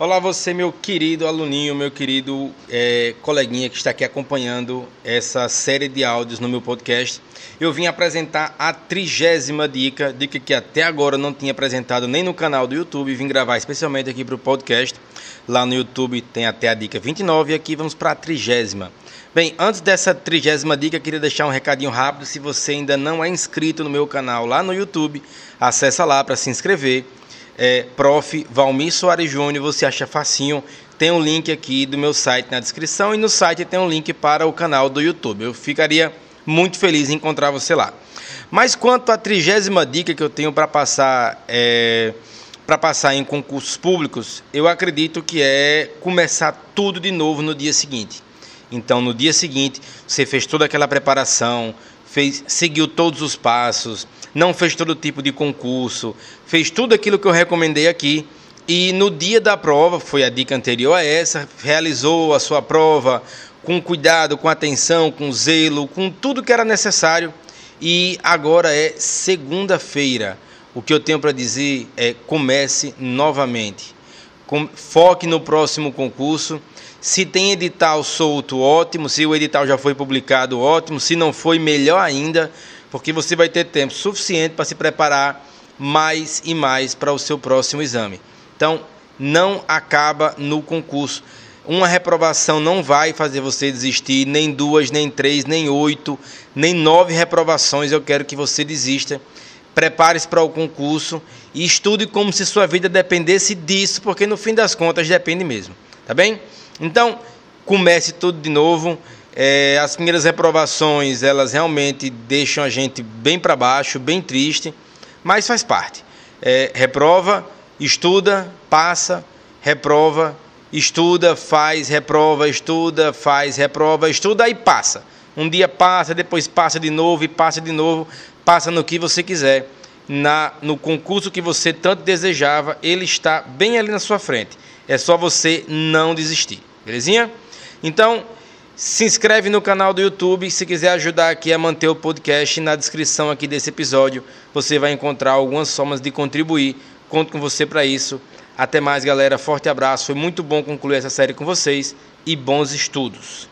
Olá, você, meu querido aluninho, meu querido é, coleguinha que está aqui acompanhando essa série de áudios no meu podcast. Eu vim apresentar a trigésima dica, dica que até agora não tinha apresentado nem no canal do YouTube. Vim gravar especialmente aqui para o podcast. Lá no YouTube tem até a dica 29 e aqui vamos para a trigésima. Bem, antes dessa trigésima dica, queria deixar um recadinho rápido. Se você ainda não é inscrito no meu canal lá no YouTube, acessa lá para se inscrever é, Prof. Valmir Soares Júnior, você acha facinho. Tem um link aqui do meu site na descrição e no site tem um link para o canal do YouTube. Eu ficaria muito feliz em encontrar você lá. Mas quanto à trigésima dica que eu tenho para passar, é, para passar em concursos públicos, eu acredito que é começar tudo de novo no dia seguinte. Então, no dia seguinte, você fez toda aquela preparação, fez, seguiu todos os passos, não fez todo tipo de concurso, fez tudo aquilo que eu recomendei aqui. E no dia da prova, foi a dica anterior a essa, realizou a sua prova com cuidado, com atenção, com zelo, com tudo que era necessário. E agora é segunda-feira. O que eu tenho para dizer é comece novamente. Foque no próximo concurso. Se tem edital solto, ótimo. Se o edital já foi publicado, ótimo. Se não foi, melhor ainda porque você vai ter tempo suficiente para se preparar mais e mais para o seu próximo exame. Então, não acaba no concurso. Uma reprovação não vai fazer você desistir, nem duas, nem três, nem oito, nem nove reprovações. Eu quero que você desista. Prepare-se para o concurso e estude como se sua vida dependesse disso, porque no fim das contas depende mesmo. Tá bem? Então, comece tudo de novo. É, as primeiras reprovações, elas realmente deixam a gente bem para baixo, bem triste, mas faz parte. É, reprova, estuda, passa, reprova, estuda, faz, reprova, estuda, faz, reprova, estuda e passa. Um dia passa, depois passa de novo e passa de novo, passa no que você quiser. Na, no concurso que você tanto desejava, ele está bem ali na sua frente. É só você não desistir. Belezinha? Então, se inscreve no canal do YouTube. Se quiser ajudar aqui a manter o podcast, na descrição aqui desse episódio você vai encontrar algumas formas de contribuir. Conto com você para isso. Até mais, galera. Forte abraço. Foi muito bom concluir essa série com vocês e bons estudos.